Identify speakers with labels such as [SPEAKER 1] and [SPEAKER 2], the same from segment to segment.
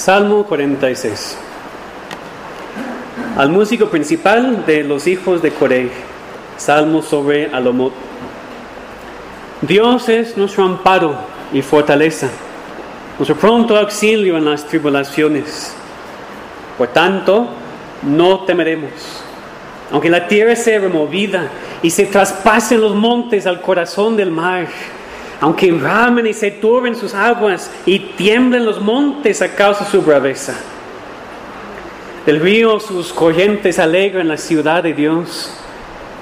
[SPEAKER 1] Salmo 46. Al músico principal de los hijos de Coré, Salmo sobre Alomot. Dios es nuestro amparo y fortaleza, nuestro pronto auxilio en las tribulaciones. Por tanto, no temeremos. Aunque la tierra sea removida y se traspasen los montes al corazón del mar, aunque ramen y se turben sus aguas y tiemblen los montes a causa de su braveza. Del río sus corrientes alegran la ciudad de Dios,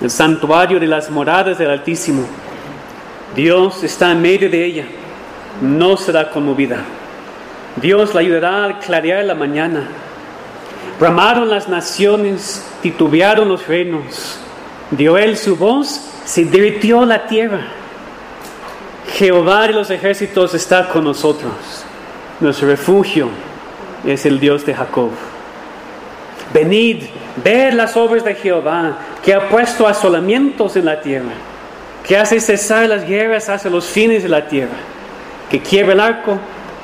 [SPEAKER 1] el santuario de las moradas del Altísimo. Dios está en medio de ella, no será conmovida. Dios la ayudará a clarear la mañana. Bramaron las naciones, titubearon los reinos. Dio él su voz, se derritió la tierra. Jehová de los ejércitos está con nosotros. Nuestro refugio es el Dios de Jacob. Venid, ver las obras de Jehová, que ha puesto asolamientos en la tierra, que hace cesar las guerras hacia los fines de la tierra, que quiebra el arco,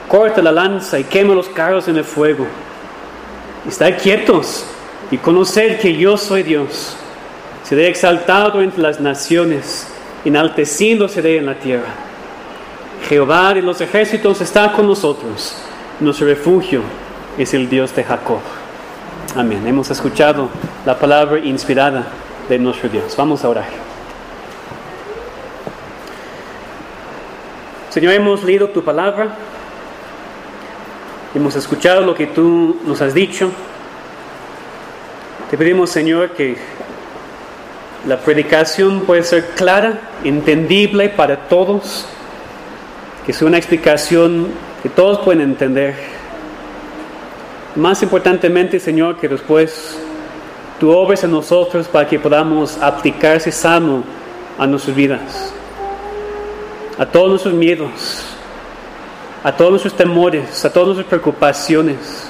[SPEAKER 1] corta la lanza y quema los carros en el fuego. Estad quietos y conocer que yo soy Dios. Seré exaltado entre las naciones, enaltecido seré en la tierra. Jehová de los ejércitos está con nosotros. Nuestro refugio es el Dios de Jacob. Amén. Hemos escuchado la palabra inspirada de nuestro Dios. Vamos a orar. Señor, hemos leído tu palabra. Hemos escuchado lo que tú nos has dicho. Te pedimos, Señor, que la predicación pueda ser clara, entendible para todos que es una explicación que todos pueden entender. Más importantemente, Señor, que después tú obres en nosotros para que podamos aplicar ese salmo a nuestras vidas, a todos nuestros miedos, a todos nuestros temores, a todas nuestras preocupaciones.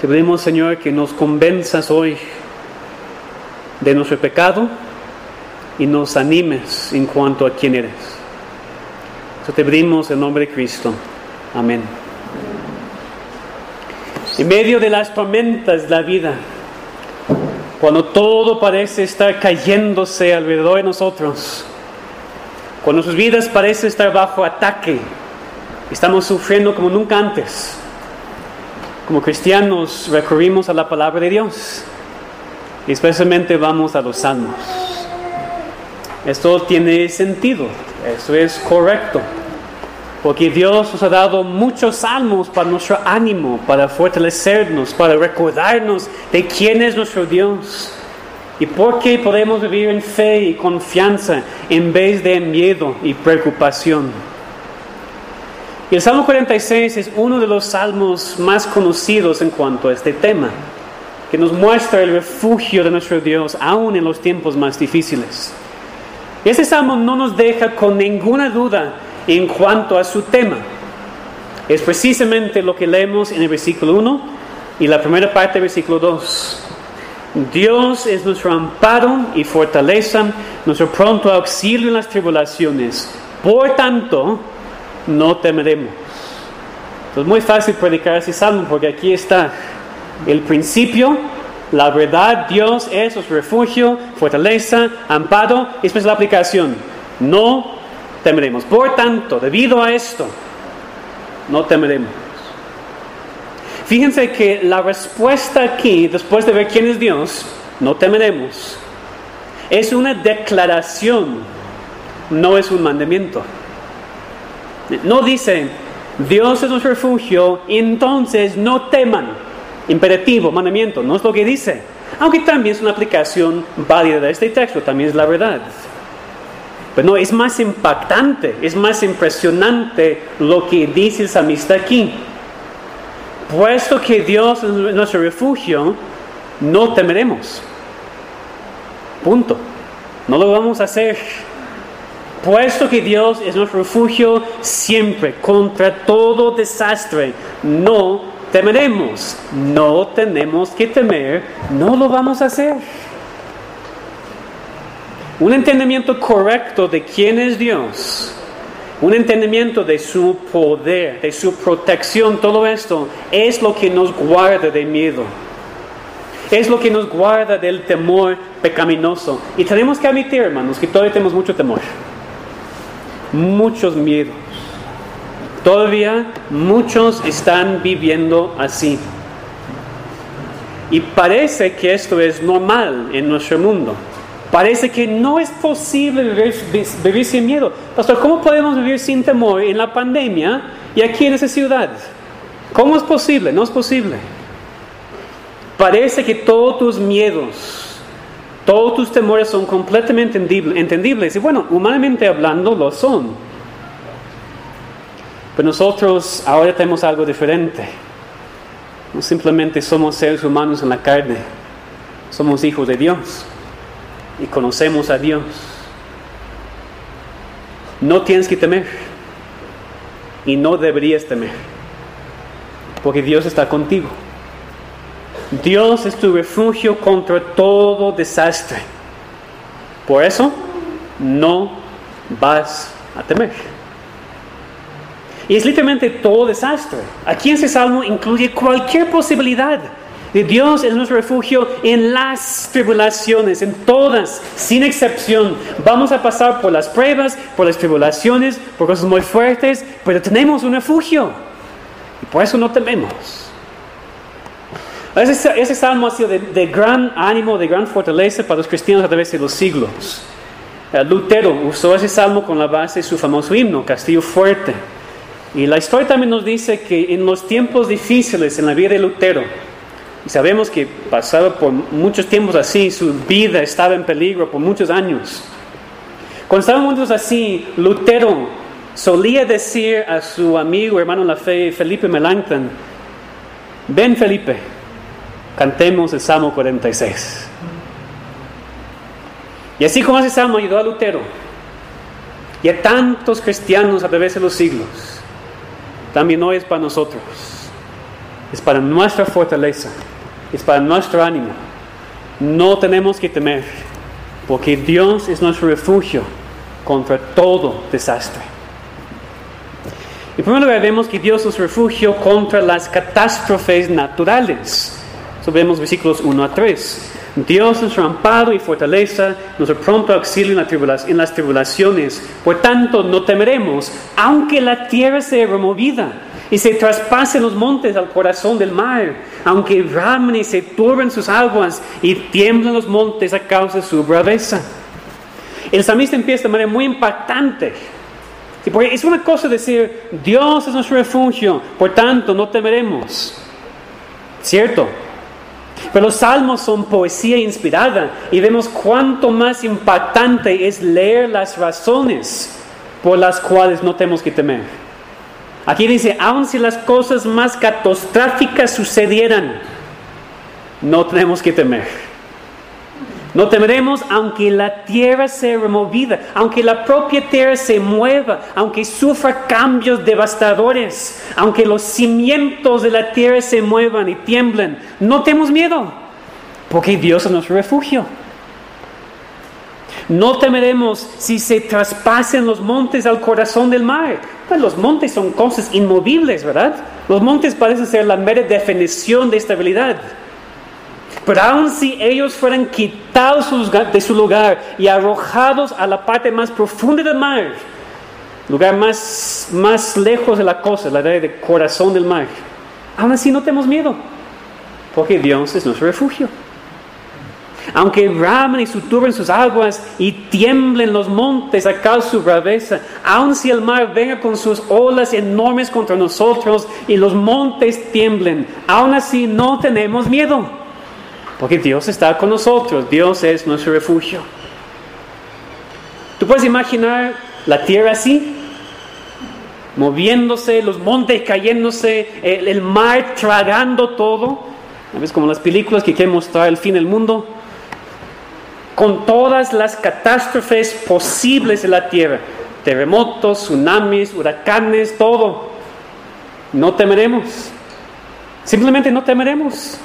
[SPEAKER 1] Te pedimos, Señor, que nos convenzas hoy de nuestro pecado y nos animes en cuanto a quién eres te pedimos en nombre de Cristo. Amén. En medio de las tormentas de la vida, cuando todo parece estar cayéndose alrededor de nosotros, cuando nuestras vidas parecen estar bajo ataque, estamos sufriendo como nunca antes. Como cristianos recurrimos a la palabra de Dios y especialmente vamos a los salmos. Esto tiene sentido, eso es correcto. Porque Dios nos ha dado muchos salmos para nuestro ánimo, para fortalecernos, para recordarnos de quién es nuestro Dios. Y por qué podemos vivir en fe y confianza en vez de miedo y preocupación. Y el Salmo 46 es uno de los salmos más conocidos en cuanto a este tema, que nos muestra el refugio de nuestro Dios aún en los tiempos más difíciles. Este salmo no nos deja con ninguna duda en cuanto a su tema. Es precisamente lo que leemos en el versículo 1 y la primera parte del versículo 2. Dios es nuestro amparo y fortaleza, nuestro pronto auxilio en las tribulaciones. Por tanto, no temeremos. Es muy fácil predicar ese salmo porque aquí está el principio, la verdad, Dios es nuestro refugio, fortaleza, amparo, y después la aplicación. No temeremos. Por tanto, debido a esto, no temeremos. Fíjense que la respuesta aquí, después de ver quién es Dios, no temeremos, es una declaración, no es un mandamiento. No dice, Dios es nuestro refugio, entonces no teman. Imperativo, mandamiento, no es lo que dice. Aunque también es una aplicación válida de este texto, también es la verdad. Pero no, es más impactante, es más impresionante lo que dice el salmista aquí. Puesto que Dios es nuestro refugio, no temeremos. Punto. No lo vamos a hacer. Puesto que Dios es nuestro refugio siempre contra todo desastre, no temeremos. No tenemos que temer, no lo vamos a hacer. Un entendimiento correcto de quién es Dios un entendimiento de su poder, de su protección, todo esto es lo que nos guarda de miedo. Es lo que nos guarda del temor pecaminoso. Y tenemos que admitir, hermanos, que todavía tenemos mucho temor, muchos miedos. Todavía muchos están viviendo así. Y parece que esto es normal en nuestro mundo. Parece que no es posible vivir, sin miedo. Pastor, ¿cómo podemos vivir sin temor en la pandemia y aquí en esa ciudad? ¿Cómo es posible? No es posible. Parece que todos tus miedos, todos tus temores son completamente entendibles. Y bueno, humanamente hablando lo son. Pero nosotros ahora tenemos algo diferente. No simplemente somos seres humanos en la carne, somos hijos de Dios y conocemos a Dios. No tienes que temer y no deberías temer, porque Dios está contigo. Dios es tu refugio contra todo desastre. Por eso no vas a temer. Y es literalmente todo desastre. Aquí en ese salmo incluye cualquier posibilidad de Dios es nuestro refugio en las tribulaciones, en todas, sin excepción. Vamos a pasar por las pruebas, por las tribulaciones, por cosas muy fuertes, pero tenemos un refugio. Y por eso no tememos. Ese, ese salmo ha sido de, de, gran ánimo, de gran fortaleza para los cristianos a través de los siglos. Eh, Lutero usó ese salmo con la base de su famoso himno, Castillo Fuerte. Y la historia también nos dice que en los tiempos difíciles en la vida de Lutero, y sabemos que pasaba por muchos tiempos así, su vida estaba en peligro por muchos años. Cuando estaban muchos así, Lutero solía decir a su amigo, hermano en la fe, Felipe Melanchthon, ven Felipe, cantemos el Salmo 46. Y así como ese salmo ayudó a Lutero y a tantos cristianos a través de los siglos, también hoy es para nosotros, es para nuestra fortaleza es para nuestro ánimo. No tenemos que temer, porque Dios es nuestro refugio contra todo desastre. En primer lugar, vemos que Dios es refugio contra las catástrofes naturales. Eso vemos versículos 1 a 3. Dios es amparo y fortaleza, nuestro pronto auxilio en las tribulaciones. Por tanto, no temeremos, aunque la tierra sea removida y se traspasen los montes al corazón del mar, aunque ramen y se turben sus aguas y tiemblen los montes a causa de su braveza. El salmista empieza de manera muy impactante. Porque es una cosa decir, Dios es nuestro refugio, por tanto no temeremos. ¿Cierto? Pero los salmos son poesía inspirada y vemos cuánto más impactante es leer las razones por las cuales no tenemos que temer. Aquí dice, aun si las cosas más catastróficas sucedieran, no tenemos que temer. No temeremos aunque la tierra sea removida, aunque la propia tierra se mueva, aunque sufra cambios devastadores, aunque los cimientos de la tierra se muevan y tiemblen. No tenemos miedo, porque Dios es nuestro refugio. No temeremos si se traspasen los montes al corazón del mar. Pues los montes son cosas inmovibles, ¿verdad? Los montes parecen ser la mera definición de estabilidad. Pero aun si ellos fueran quitados de su lugar y arrojados a la parte más profunda del mar, lugar más, más lejos de la cosa, la idea de corazón del mar, aún así no tenemos miedo, porque Dios es nuestro refugio. Aunque ramen y suturben sus aguas y tiemblen los montes a causa de su braveza, aun si el mar venga con sus olas enormes contra nosotros y los montes tiemblen, aún así no tenemos miedo, porque Dios está con nosotros, Dios es nuestro refugio. ¿Tú puedes imaginar la tierra así? Moviéndose, los montes cayéndose, el, el mar tragando todo. ¿Ves como las películas que quieren mostrar el fin del mundo? Con todas las catástrofes posibles de la tierra, terremotos, tsunamis, huracanes, todo. No temeremos. Simplemente no temeremos,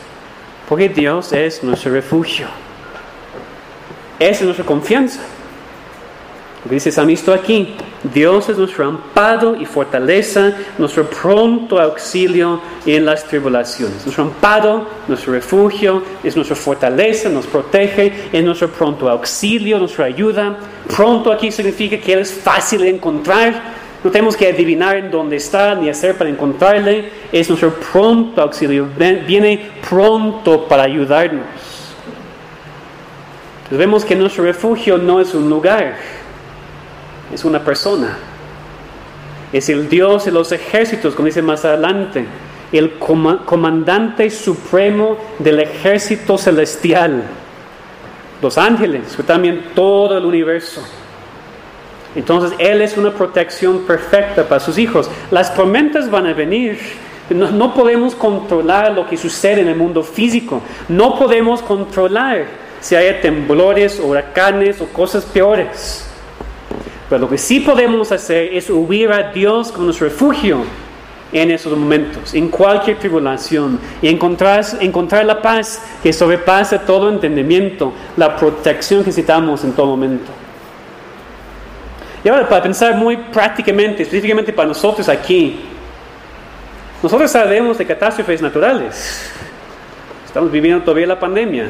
[SPEAKER 1] porque Dios es nuestro refugio. Es nuestra confianza. Porque dice Samisto aquí, Dios es nuestro amparo y fortaleza, nuestro pronto auxilio en las tribulaciones. Nuestro amparo, nuestro refugio, es nuestra fortaleza, nos protege, es nuestro pronto auxilio, nuestra ayuda. Pronto aquí significa que Él es fácil de encontrar. No tenemos que adivinar en dónde está ni hacer para encontrarle. Es nuestro pronto auxilio. Viene pronto para ayudarnos. Entonces vemos que nuestro refugio no es un lugar es una persona. Es el Dios de los ejércitos, como dice más adelante, el comandante supremo del ejército celestial. Los ángeles, pero también todo el universo. Entonces Él es una protección perfecta para sus hijos. Las tormentas van a venir. No, podemos controlar lo que sucede en el mundo físico. No podemos controlar si hay temblores, huracanes o cosas peores. Pero lo que sí podemos hacer es huir a Dios como nuestro refugio en esos momentos, en cualquier tribulación, y encontrar, encontrar la paz que sobrepasa todo entendimiento, la protección que necesitamos en todo momento. Y ahora, para pensar muy prácticamente, específicamente para nosotros aquí, nosotros sabemos de catástrofes naturales. Estamos viviendo todavía la pandemia.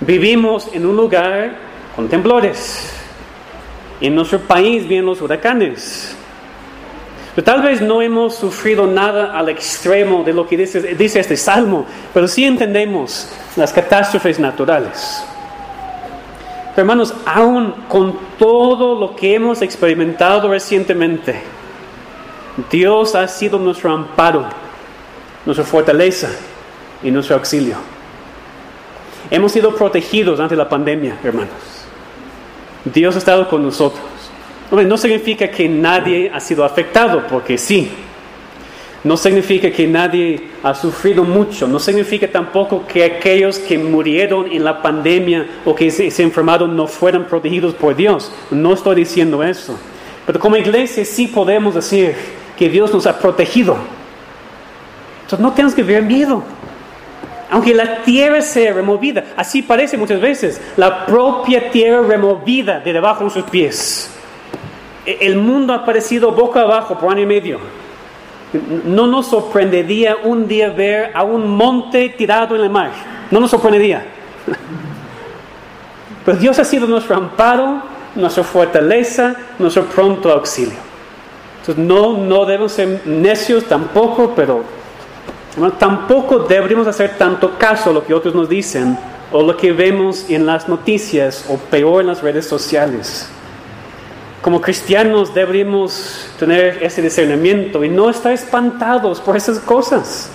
[SPEAKER 1] Vivimos en un lugar con temblores. En nuestro país vienen los huracanes. Pero tal vez no hemos sufrido nada al extremo de lo que dice, dice este salmo, pero sí entendemos las catástrofes naturales. Pero hermanos, aún con todo lo que hemos experimentado recientemente, Dios ha sido nuestro amparo, nuestra fortaleza y nuestro auxilio. Hemos sido protegidos ante la pandemia, hermanos. Dios ha estado con nosotros. no significa que nadie ha sido afectado, porque sí. No significa que nadie ha sufrido mucho. No significa tampoco que aquellos que murieron en la pandemia o que se, enfermaron no fueran protegidos por Dios. No estoy diciendo eso. Pero como iglesia sí podemos decir que Dios nos ha protegido. Entonces no tenemos que ver miedo aunque la tierra sea removida. Así parece muchas veces, la propia tierra removida de debajo de sus pies. E, el mundo ha aparecido boca abajo por año y medio. No nos sorprendería un día ver a un monte tirado en el mar. No nos sorprendería. Pero Dios ha sido nuestro amparo, nuestra fortaleza, nuestro pronto auxilio. Entonces no, no debemos ser necios tampoco, pero tampoco deberíamos hacer tanto caso a lo que otros nos dicen o lo que vemos en las noticias o peor en las redes sociales. Como cristianos deberíamos tener ese discernimiento y no estar espantados por esas cosas.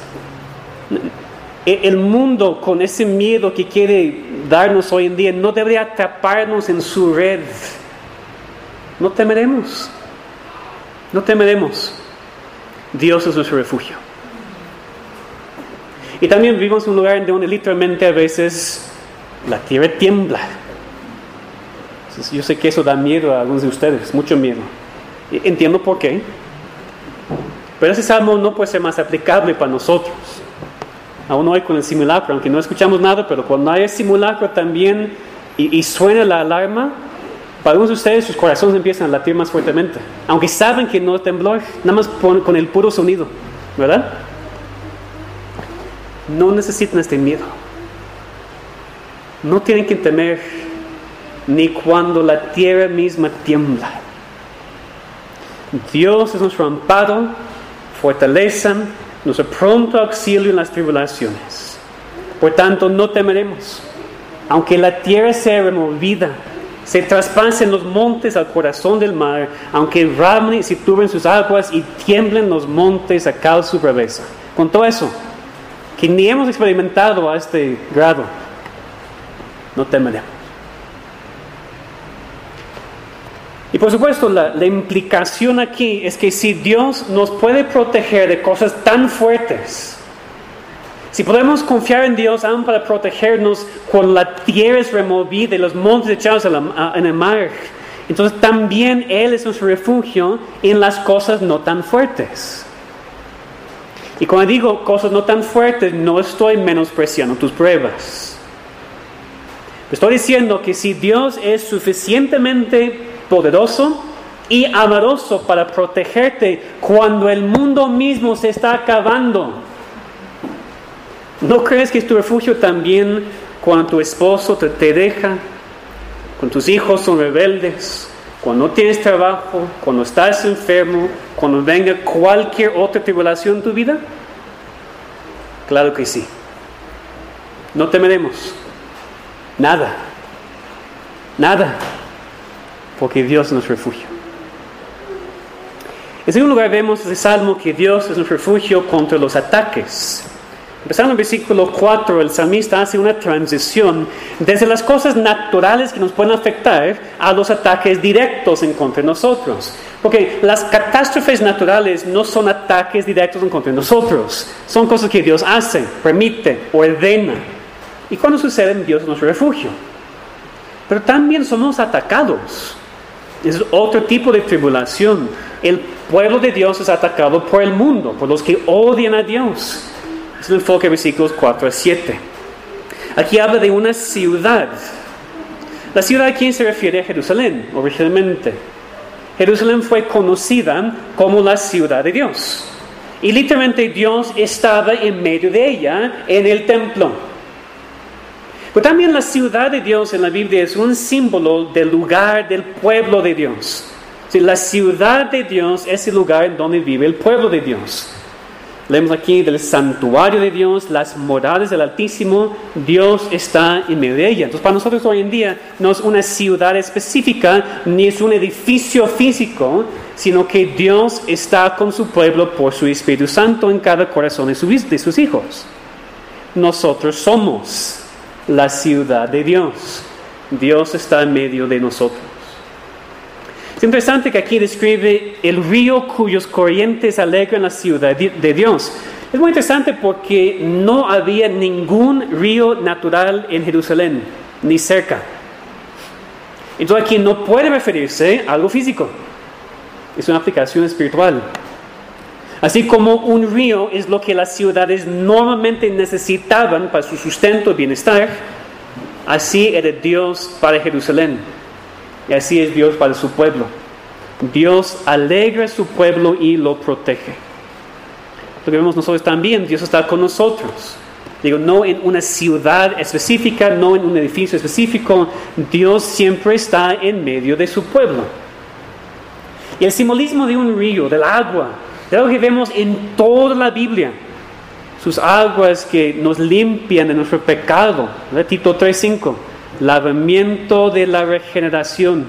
[SPEAKER 1] E, el mundo con ese miedo que quiere darnos hoy en día no debería atraparnos en su red. No temeremos. No temeremos. Dios es nuestro refugio. Y también vivimos en un lugar donde literalmente a veces la tierra tiembla. Yo sé que eso da miedo a algunos de ustedes, mucho miedo. Entiendo por qué. Pero ese salmo no puede ser más aplicable para nosotros. Aún hoy con el simulacro, aunque no escuchamos nada, pero cuando hay el simulacro también y, suena la alarma, para algunos de ustedes sus corazones empiezan a latir más fuertemente. Aunque saben que no tembló, nada más con el puro sonido, ¿verdad? No necesitan este miedo. No tienen que temer ni cuando la tierra misma tiembla. Dios es nuestro amparo, fortaleza, nuestro pronto auxilio en las tribulaciones. Por tanto, no temeremos. Aunque la tierra sea removida, se traspasen los montes al corazón del mar, aunque ramen y se turben sus aguas y tiemblen los montes a causa su braveza. Con todo eso, que ni hemos experimentado a este grado, no temeremos. Y por supuesto, la, implicación aquí es que si Dios nos puede proteger de cosas tan fuertes, si podemos confiar en Dios aún para protegernos cuando la tierra es removida y los montes echados en el mar, entonces también Él es nuestro refugio en las cosas no tan fuertes. Y cuando digo cosas no tan fuertes, no estoy menospreciando tus pruebas. Estoy diciendo que si Dios es suficientemente poderoso y amoroso para protegerte cuando el mundo mismo se está acabando. ¿No crees que es tu refugio también cuando tu esposo te, te deja, cuando tus hijos son rebeldes, cuando no tienes trabajo, cuando estás enfermo, cuando venga cualquier otra tribulación en tu vida? Claro que sí. No temeremos. Nada. Nada. Porque Dios nuestro refugio. En segundo lugar, vemos en el Salmo que Dios es nuestro refugio contra los ataques. Empezando en el versículo 4, el salmista hace una transición desde las cosas naturales que nos pueden afectar a los ataques directos en contra de nosotros. Porque las catástrofes naturales no son ataques directos en contra de nosotros, son cosas que Dios hace, permite, ordena. Y cuando suceden, Dios nuestro refugio. Pero también somos atacados. Es otro tipo de tribulación. El pueblo de Dios es atacado por el mundo, por los que odian a Dios. Es el enfoque de versículos 4 a 7. Aquí habla de una ciudad. La ciudad a quién se refiere a Jerusalén, originalmente. Jerusalén fue conocida como la ciudad de Dios. Y literalmente Dios estaba en medio de ella, en el templo. Pero también la ciudad de Dios en la Biblia es un símbolo del lugar del pueblo de Dios. la ciudad de Dios es el lugar en donde vive el pueblo de Dios. Leemos aquí del santuario de Dios, las moradas del Altísimo, Dios está en medio de ella. Entonces, para nosotros hoy en día no es una ciudad específica, ni es un edificio físico, sino que Dios está con su pueblo por su Espíritu Santo en cada corazón de sus hijos. Nosotros somos la ciudad de Dios. Dios está en medio de nosotros. Es interesante que aquí describe el río cuyos corrientes alegran la ciudad de Dios. Es muy interesante porque no había ningún río natural en Jerusalén, ni cerca. Entonces aquí no puede referirse a algo físico. Es una aplicación espiritual. Así como un río es lo que las ciudades normalmente necesitaban para su sustento y bienestar, así era Dios para Jerusalén. Y así es Dios para su pueblo. Dios alegra a su pueblo y lo protege. Lo que vemos nosotros también, Dios está con nosotros. Digo, no en una ciudad específica, no en un edificio específico, Dios siempre está en medio de su pueblo. Y el simbolismo de un río, del agua, de algo que vemos en toda la Biblia, sus aguas que nos limpian de nuestro pecado, Tito 3.5 lavamiento de la regeneración.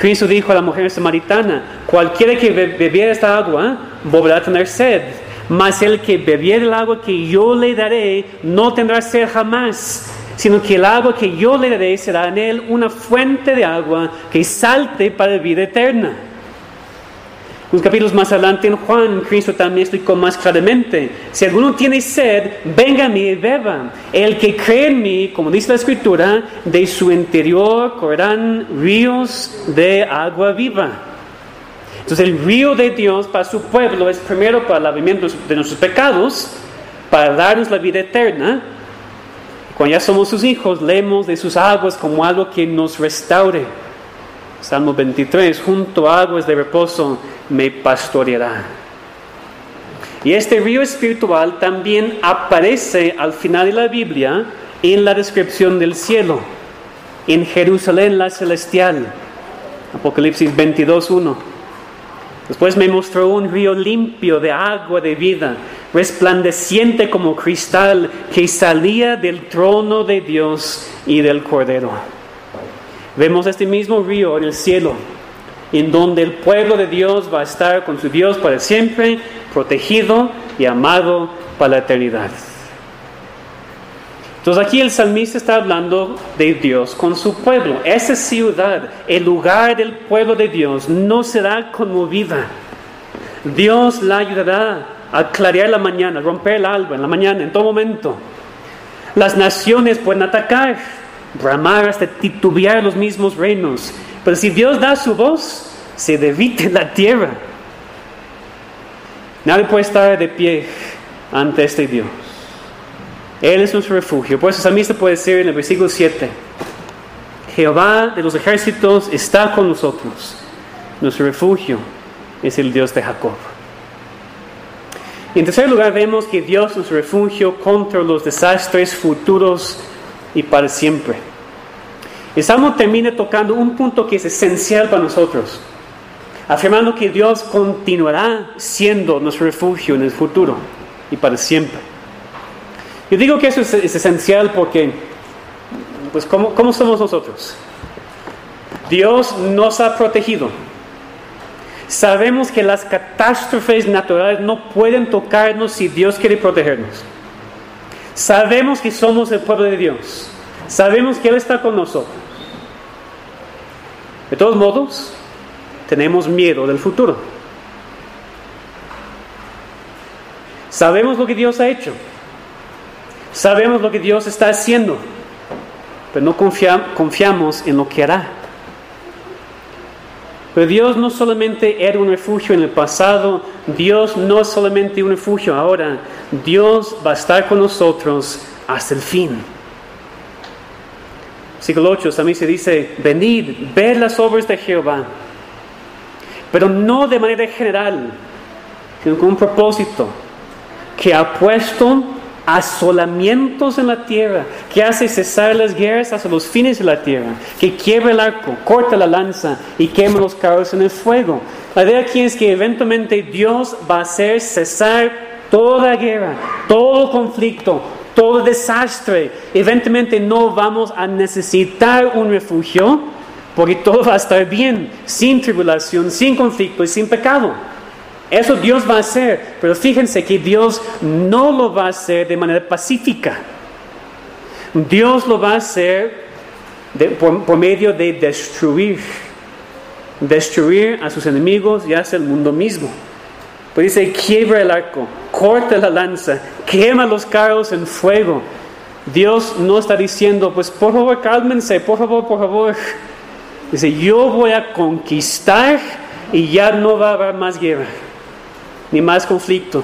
[SPEAKER 1] Cristo dijo a la mujer samaritana, cualquiera que bebiera esta agua volverá a tener sed, mas el que bebiera el agua que yo le daré no tendrá sed jamás, sino que el agua que yo le daré será en él una fuente de agua que salte para vida eterna. Unos capítulos más adelante en Juan, Cristo también explicó más claramente, si alguno tiene sed, venga a mí y beba. El que cree en mí, como dice la Escritura, de su interior correrán ríos de agua viva. Entonces el río de Dios para su pueblo es primero para el lavamiento de nuestros pecados, para darnos la vida eterna. Cuando ya somos sus hijos, leemos de sus aguas como algo que nos restaure. Salmo 23, junto a aguas de reposo me pastoreará. Y este río espiritual también aparece al final de la Biblia en la descripción del cielo, en Jerusalén la celestial, Apocalipsis 22.1. Después me mostró un río limpio de agua de vida, resplandeciente como cristal, que salía del trono de Dios y del Cordero. Vemos este mismo río en el cielo en donde el pueblo de Dios va a estar con su Dios para siempre, protegido y amado para la eternidad. Entonces aquí el salmista está hablando de Dios con su pueblo. Esa ciudad, el lugar del pueblo de Dios, no será conmovida. Dios la ayudará a clarear la mañana, romper el alba en la mañana, en todo momento. Las naciones pueden atacar, bramar hasta titubear los mismos reinos. Pero si Dios da su voz, se derrite la tierra. Nadie puede estar de pie ante este Dios. Él es nuestro refugio. Por eso el salmista puede decir en el versículo 7, Jehová de los ejércitos está con nosotros. Nuestro refugio es el Dios de Jacob. Y en tercer lugar vemos que Dios es refugio contra los desastres futuros y para siempre. El Salmo termina tocando un punto que es esencial para nosotros, afirmando que Dios continuará siendo nuestro refugio en el futuro y para siempre. Yo digo que eso es, esencial porque, pues, ¿cómo, ¿cómo somos nosotros? Dios nos ha protegido Sabemos que las catástrofes naturales no pueden tocarnos si Dios quiere protegernos. Sabemos que somos el pueblo de Dios. Sabemos que Él está con nosotros. De todos modos, tenemos miedo del futuro. Sabemos lo que Dios ha hecho. Sabemos lo que Dios está haciendo. Pero no confiamos en lo que hará. Pero Dios no solamente era un refugio en el pasado, Dios no es solamente un refugio ahora, Dios va a estar con nosotros hasta el fin. Siglo 8 también se dice, venid, ver las obras de Jehová, pero no de manera general, sino con un propósito, que ha puesto asolamientos en la tierra, que hace cesar las guerras hasta los fines de la tierra, que quiebra el arco, corta la lanza y quema los carros en el fuego. La idea aquí es que eventualmente Dios va a hacer cesar toda guerra, todo conflicto, todo desastre. Eventualmente no vamos a necesitar un refugio porque todo va a estar bien, sin tribulación, sin conflicto y sin pecado. Eso Dios va a hacer, pero fíjense que Dios no lo va a hacer de manera pacífica. Dios lo va a hacer por, medio de destruir, destruir a sus enemigos y hace el mundo mismo. Pues dice, quiebra el arco, corta la lanza, quema los carros en fuego. Dios no está diciendo, pues por favor cálmense, por favor, por favor. Dice, yo voy a conquistar y ya no va a haber más guerra ni más conflicto,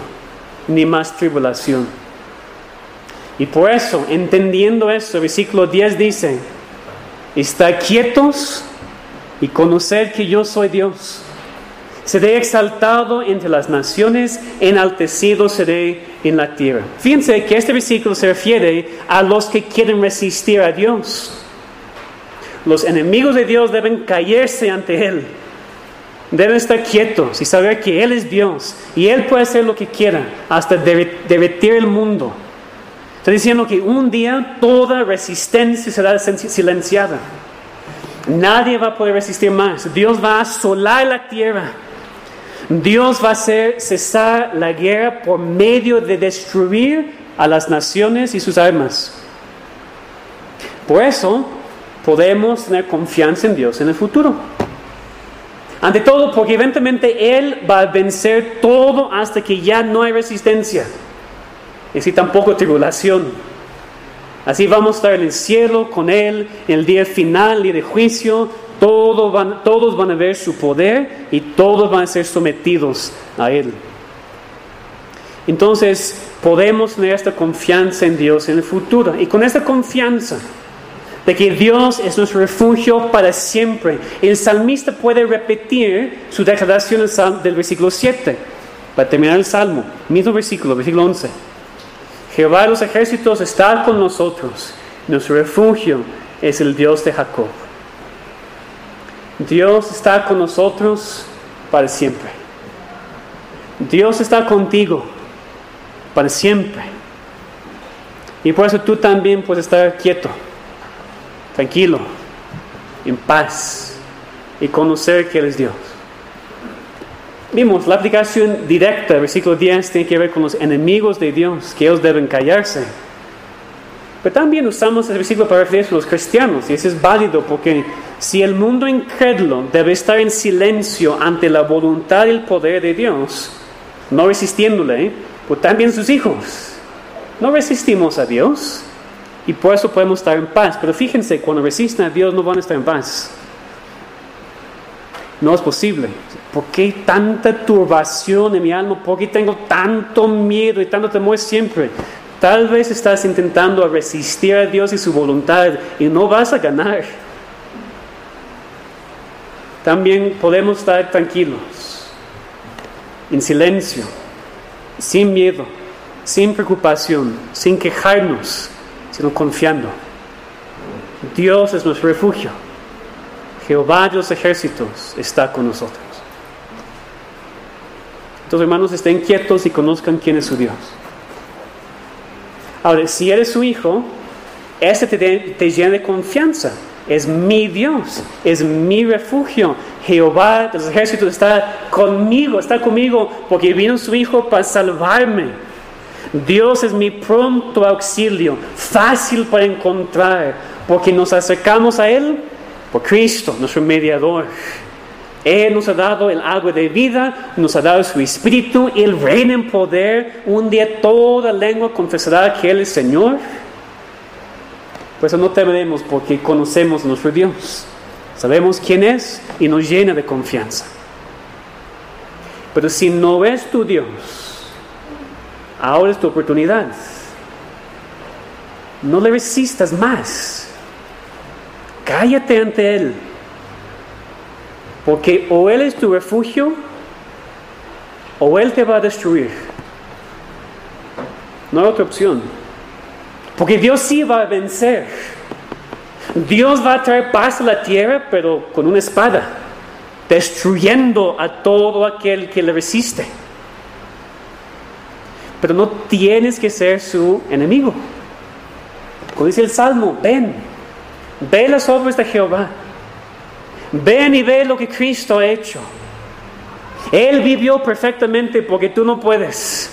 [SPEAKER 1] ni más tribulación. Y por eso, entendiendo esto, versículo 10 dice, está quietos y conocer que yo soy Dios. Seré exaltado entre las naciones, enaltecido seré en la tierra. Fíjense que este versículo se refiere a los que quieren resistir a Dios. Los enemigos de Dios deben caerse ante Él deben estar quietos y saber que Él es Dios y Él puede hacer lo que quiera hasta derretir el mundo. Está diciendo que un día toda resistencia será silenciada. Nadie va a poder resistir más. Dios va a asolar la tierra. Dios va a hacer cesar la guerra por medio de destruir a las naciones y sus armas. Por eso podemos tener confianza en Dios en el futuro. Ante todo, porque eventualmente Él va a vencer todo hasta que ya no hay resistencia. Y así tampoco tribulación. Así vamos a estar en el cielo con Él en el día final y de juicio. Todos van, todos van a ver su poder y todos van a ser sometidos a Él. Entonces podemos tener esta confianza en Dios en el futuro. Y con esta confianza de que Dios es nuestro refugio para siempre. El salmista puede repetir su declaración del versículo 7 para terminar el salmo, mismo versículo, versículo 11. Jehová de los ejércitos está con nosotros, nuestro refugio es el Dios de Jacob. Dios está con nosotros para siempre. Dios está contigo para siempre. Y por eso tú también puedes estar quieto tranquilo, en paz y conocer que Él es Dios. Vimos, la aplicación directa versículo 10 tiene que ver con los enemigos de Dios, que ellos deben callarse. Pero también usamos el versículo para referirse a los cristianos, y eso es válido porque si el mundo incrédulo debe estar en silencio ante la voluntad y el poder de Dios, no resistiéndole, pues también sus hijos. No resistimos a Dios, y por eso podemos estar en paz. Pero fíjense, cuando resisten a Dios no van a estar en paz. No es posible. ¿Por qué tanta turbación en mi alma? ¿Por qué tengo tanto miedo y tanto temor siempre? Tal vez estás intentando resistir a Dios y su voluntad y no vas a ganar. también podemos estar tranquilos, en silencio, sin miedo, sin preocupación, sin quejarnos, sino confiando. Dios es nuestro refugio. Jehová de los ejércitos está con nosotros. Entonces, hermanos, estén quietos y conozcan quién es su Dios. Ahora, si eres su hijo, ese te, te llena de confianza. Es mi Dios, es mi refugio. Jehová de los ejércitos está conmigo, está conmigo porque vino su Hijo para salvarme. Dios es mi pronto auxilio, fácil para encontrar, porque nos acercamos a Él por Cristo, nuestro mediador. Él nos ha dado el agua de vida, nos ha dado su espíritu, Él reina en poder. Un día toda lengua confesará que Él es Señor. Por eso no temeremos porque conocemos a nuestro Dios. Sabemos quién es y nos llena de confianza. Pero si no es tu Dios, ahora es tu oportunidad. No le resistas más. Cállate ante Él. Porque o Él es tu refugio o Él te va a destruir. No hay otra opción. Porque Dios sí va a vencer. Dios va a traer paz a la tierra, pero con una espada, destruyendo a todo aquel que le resiste. Pero no tienes que ser su enemigo. Como dice el Salmo, ven, ve las obras de Jehová Ven y ve lo que Cristo ha hecho. Él vivió perfectamente porque tú no puedes.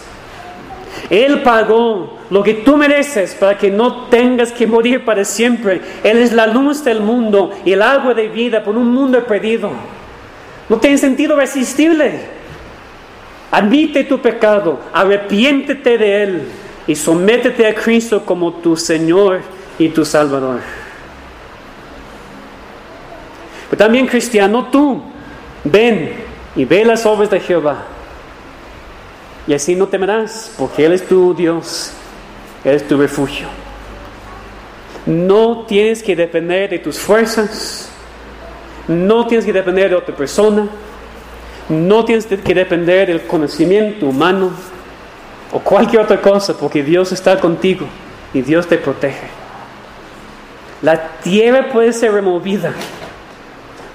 [SPEAKER 1] Él pagó lo que tú mereces para que no tengas que morir para siempre. Él es la luz del mundo y el agua de vida por un mundo perdido. No tiene sentido resistible. Admite tu pecado, arrepiéntete de él y sométete a Cristo como tu Señor y tu Salvador. Pero también cristiano tú, ven y ve las obras de Jehová. Y así no temerás, porque Él es tu Dios, Él es tu refugio. No tienes que depender de tus fuerzas, no tienes que depender de otra persona, no tienes que depender del conocimiento humano o cualquier otra cosa, porque Dios está contigo y Dios te protege. La tierra puede ser removida,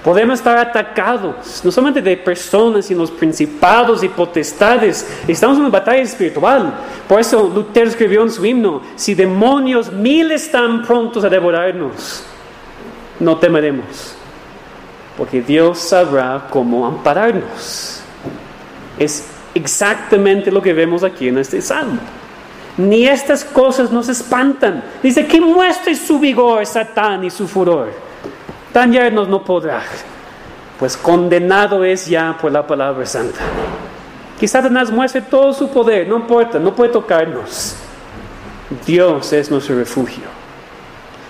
[SPEAKER 1] Podemos estar atacados, no solamente de personas, sino los principados y potestades. Estamos en una batalla espiritual. Por eso Lutero escribió en su himno, si demonios mil están prontos a devorarnos, no temeremos, porque Dios sabrá cómo ampararnos. Es exactamente lo que vemos aquí en este salmo. Ni estas cosas nos espantan. Dice que muestre su vigor Satán y su furor dañarnos no podrá, pues condenado es ya por la palabra santa. Que Satanás muestre todo su poder, no importa, no puede tocarnos. Dios es nuestro refugio.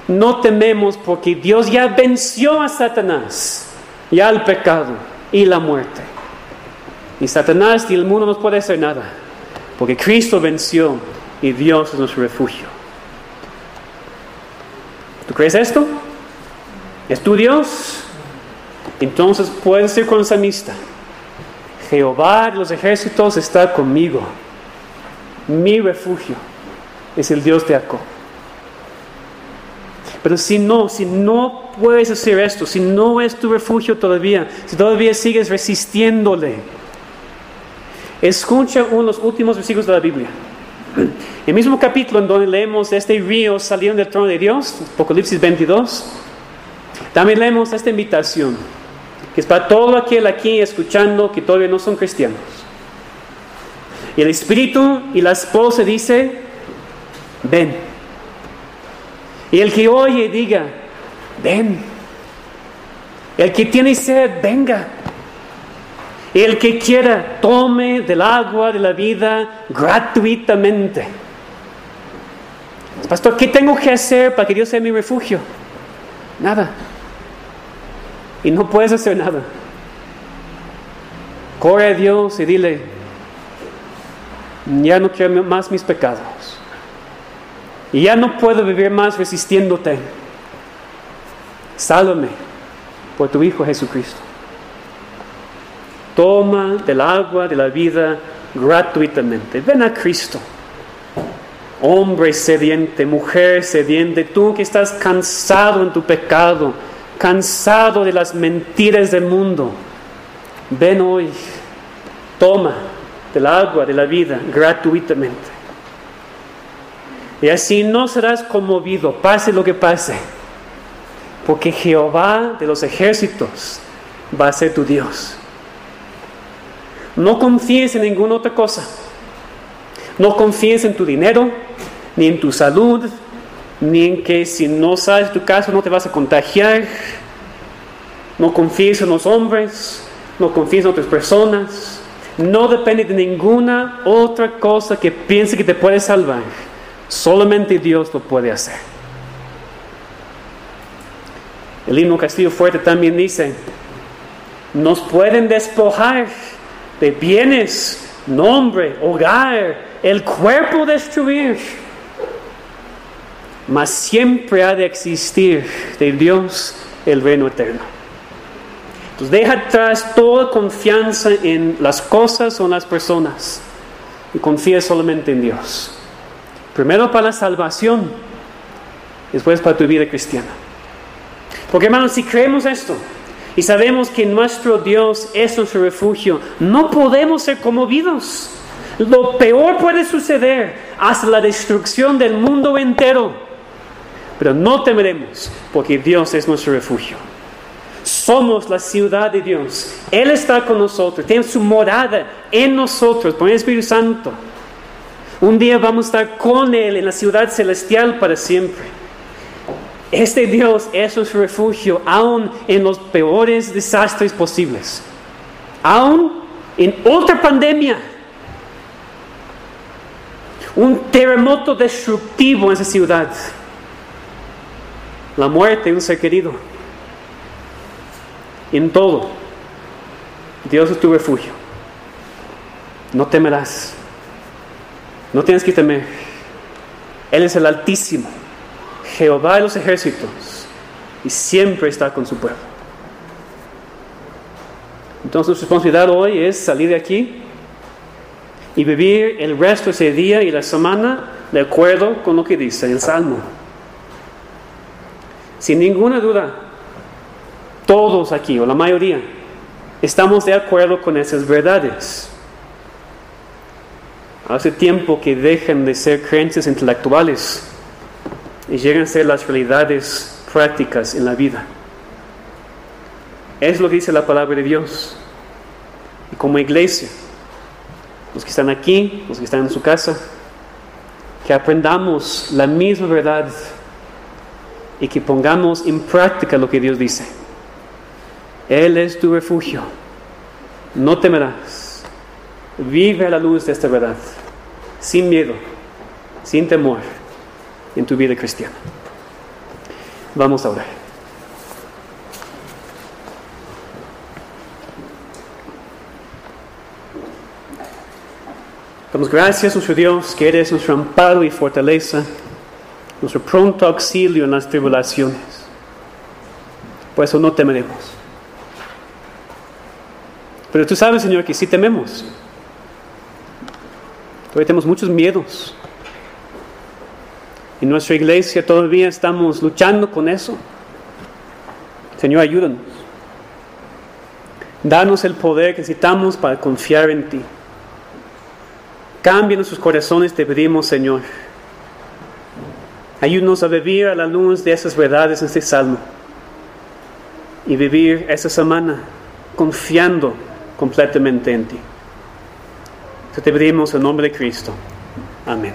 [SPEAKER 1] No tememos porque Dios ya venció a Satanás, y al pecado y la muerte. Ni Satanás ni el mundo nos puede hacer nada, porque Cristo venció y Dios es nuestro refugio. ¿Tú crees esto? ¿Es tu Dios? Entonces puedes ser con. Jehová de los ejércitos está conmigo. Mi refugio es el Dios de Jacob. Pero si no, si no puedes hacer esto, si no es tu refugio todavía, si todavía sigues resistiéndole, escucha uno de los últimos versículos de la Biblia. El mismo capítulo en donde leemos este río saliendo del trono de Dios, Apocalipsis 22. También leemos esta invitación, que es para todo aquel aquí escuchando que todavía no son cristianos. Y el Espíritu y la esposa dice, ven. Y el que oye diga, ven. El que tiene sed, venga. El que quiera, tome del agua de la vida gratuitamente. Pastor, ¿qué tengo que hacer para que Dios sea mi refugio? Nada y no puedes hacer nada. Corre a Dios y dile, ya no quiero más mis pecados. Y ya no puedo vivir más resistiéndote. Sálvame por tu Hijo Jesucristo. toma del agua de la vida gratuitamente. Ven a Cristo. Hombre sediente, mujer sediente, tú que estás cansado en tu pecado, cansado de las mentiras del mundo, ven hoy, toma del agua de la vida gratuitamente. Y así no serás conmovido, pase lo que pase, porque Jehová de los ejércitos va a ser tu Dios. No confíes en ninguna otra cosa. No confíes en tu dinero, ni en tu salud, ni en que si no sabes tu caso no te vas a contagiar. No confíes en los hombres, no confíes en otras personas. No depende de ninguna otra cosa que piense que te puede salvar. Solamente Dios lo puede hacer. El himno Castillo Fuerte también dice, nos pueden despojar de bienes, nombre, hogar, el cuerpo destruir, mas siempre ha de existir de Dios el reino eterno. Entonces deja atrás toda confianza en las cosas o en las personas y confía solamente en Dios. Primero para la salvación, después para tu vida cristiana. Porque hermanos, si creemos esto, y sabemos que nuestro Dios es nuestro refugio, no podemos ser conmovidos. Lo peor puede suceder hasta la destrucción del mundo entero. Pero no temeremos porque Dios es nuestro refugio. Somos la ciudad de Dios. Él está con nosotros. Tiene su morada en nosotros por el Espíritu Santo. Un día vamos a estar con Él en la ciudad celestial para siempre. Este Dios es su refugio aún en los peores desastres posibles. Aún en otra pandemia. Un terremoto destructivo en esa ciudad. La muerte de un ser querido. En todo. Dios es tu refugio. No temerás. No tienes que temer. Él es el Altísimo Jehová de los ejércitos y siempre está con su pueblo. Entonces nuestra responsabilidad hoy es salir de aquí y vivir el resto de ese día y la semana de acuerdo con lo que dice el Salmo. Sin ninguna duda, todos aquí, o la mayoría, estamos de acuerdo con esas verdades. Hace tiempo que dejan de ser creencias intelectuales y llegan a ser las realidades prácticas en la vida. Es lo que dice la palabra de Dios. Y como iglesia, los que están aquí, los que están en su casa, que aprendamos la misma verdad y que pongamos en práctica lo que Dios dice. Él es tu refugio. No temerás. Vive a la luz de esta verdad, sin miedo, sin temor en tu vida cristiana. Vamos a orar. Damos gracias, nuestro Dios, que eres nuestro amparo y fortaleza, nuestro pronto auxilio en las tribulaciones. Por eso no temeremos. Pero tú sabes, Señor, que sí tememos. Todavía tenemos muchos miedos. En nuestra iglesia todavía estamos luchando con eso. Señor, ayúdanos. Danos el poder que necesitamos para confiar en ti. Cambia nuestros corazones, te pedimos, Señor. Ayúdanos a vivir a la luz de esas verdades en este salmo. Y vivir esta semana confiando completamente en ti. Te pedimos en nombre de Cristo. Amén.